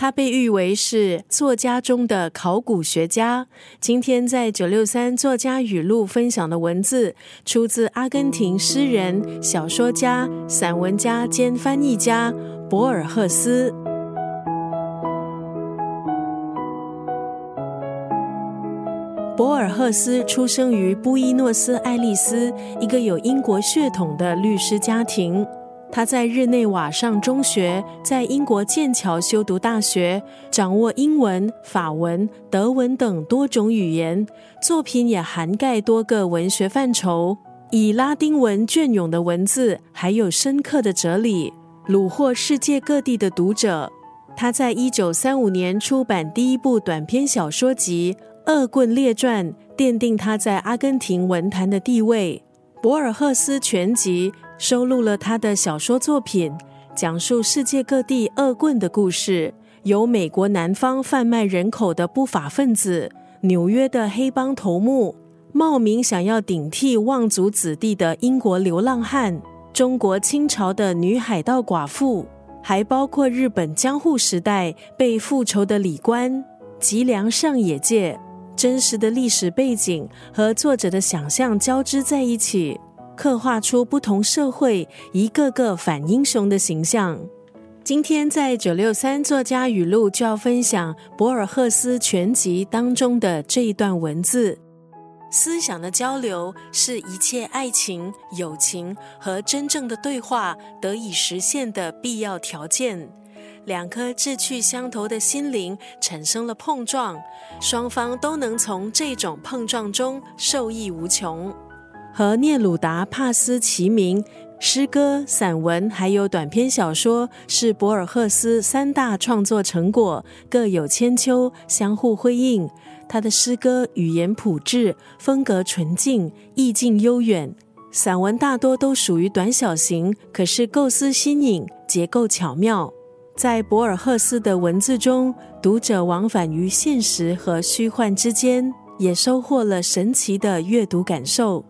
他被誉为是作家中的考古学家。今天在九六三作家语录分享的文字，出自阿根廷诗人、小说家、散文家兼翻译家博尔赫斯。博尔赫斯出生于布宜诺斯艾利斯，一个有英国血统的律师家庭。他在日内瓦上中学，在英国剑桥修读大学，掌握英文、法文、德文等多种语言，作品也涵盖多个文学范畴。以拉丁文隽永的文字，还有深刻的哲理，虏获世界各地的读者。他在一九三五年出版第一部短篇小说集《恶棍列传》，奠定他在阿根廷文坛的地位。博尔赫斯全集。收录了他的小说作品，讲述世界各地恶棍的故事，有美国南方贩卖人口的不法分子，纽约的黑帮头目，冒名想要顶替望族子弟的英国流浪汉，中国清朝的女海盗寡妇，还包括日本江户时代被复仇的李官，吉良上野介，真实的历史背景和作者的想象交织在一起。刻画出不同社会一个个反英雄的形象。今天在九六三作家语录就要分享博尔赫斯全集当中的这一段文字：思想的交流是一切爱情、友情和真正的对话得以实现的必要条件。两颗志趣相投的心灵产生了碰撞，双方都能从这种碰撞中受益无穷。和聂鲁达·帕斯齐名，诗歌、散文还有短篇小说是博尔赫斯三大创作成果，各有千秋，相互辉映。他的诗歌语言朴质，风格纯净，意境悠远；散文大多都属于短小型，可是构思新颖，结构巧妙。在博尔赫斯的文字中，读者往返于现实和虚幻之间，也收获了神奇的阅读感受。